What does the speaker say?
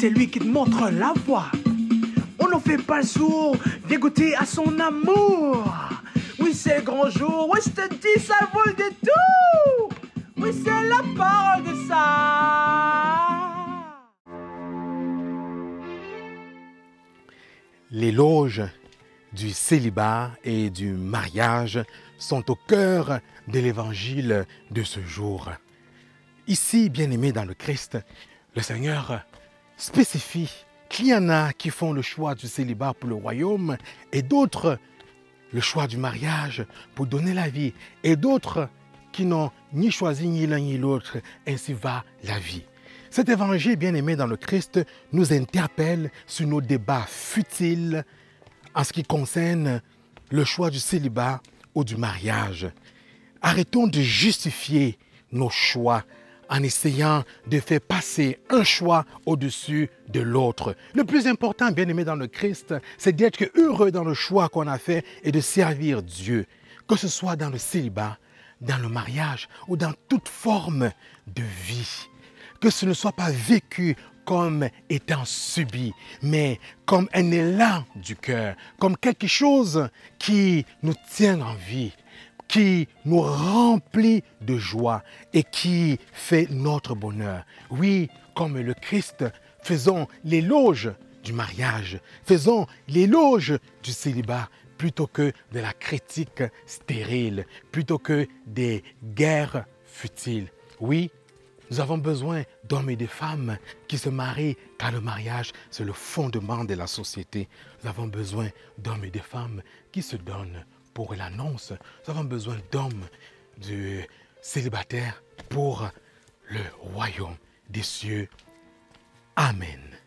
c'est lui qui te montre la voie. On n'en fait pas le sourd, viens à son amour. Oui, c'est le grand jour, oui, je te dis, ça vaut le tout. Oui, c'est la parole de ça. L'éloge du célibat et du mariage sont au cœur de l'évangile de ce jour. Ici, bien-aimés dans le Christ, le Seigneur spécifie qu'il y en a qui font le choix du célibat pour le royaume et d'autres le choix du mariage pour donner la vie et d'autres qui n'ont ni choisi ni l'un ni l'autre. Ainsi va la vie. Cet évangile bien-aimé dans le Christ nous interpelle sur nos débats futiles en ce qui concerne le choix du célibat ou du mariage. Arrêtons de justifier nos choix en essayant de faire passer un choix au-dessus de l'autre. Le plus important, bien aimé dans le Christ, c'est d'être heureux dans le choix qu'on a fait et de servir Dieu, que ce soit dans le célibat, dans le mariage ou dans toute forme de vie. Que ce ne soit pas vécu comme étant subi, mais comme un élan du cœur, comme quelque chose qui nous tient en vie, qui nous remplit de joie et qui fait notre bonheur. Oui, comme le Christ, faisons l'éloge du mariage, faisons l'éloge du célibat plutôt que de la critique stérile, plutôt que des guerres futiles. Oui, nous avons besoin d'hommes et de femmes qui se marient car le mariage, c'est le fondement de la société. Nous avons besoin d'hommes et de femmes qui se donnent pour l'annonce. Nous avons besoin d'hommes, de célibataires pour le royaume des cieux. Amen.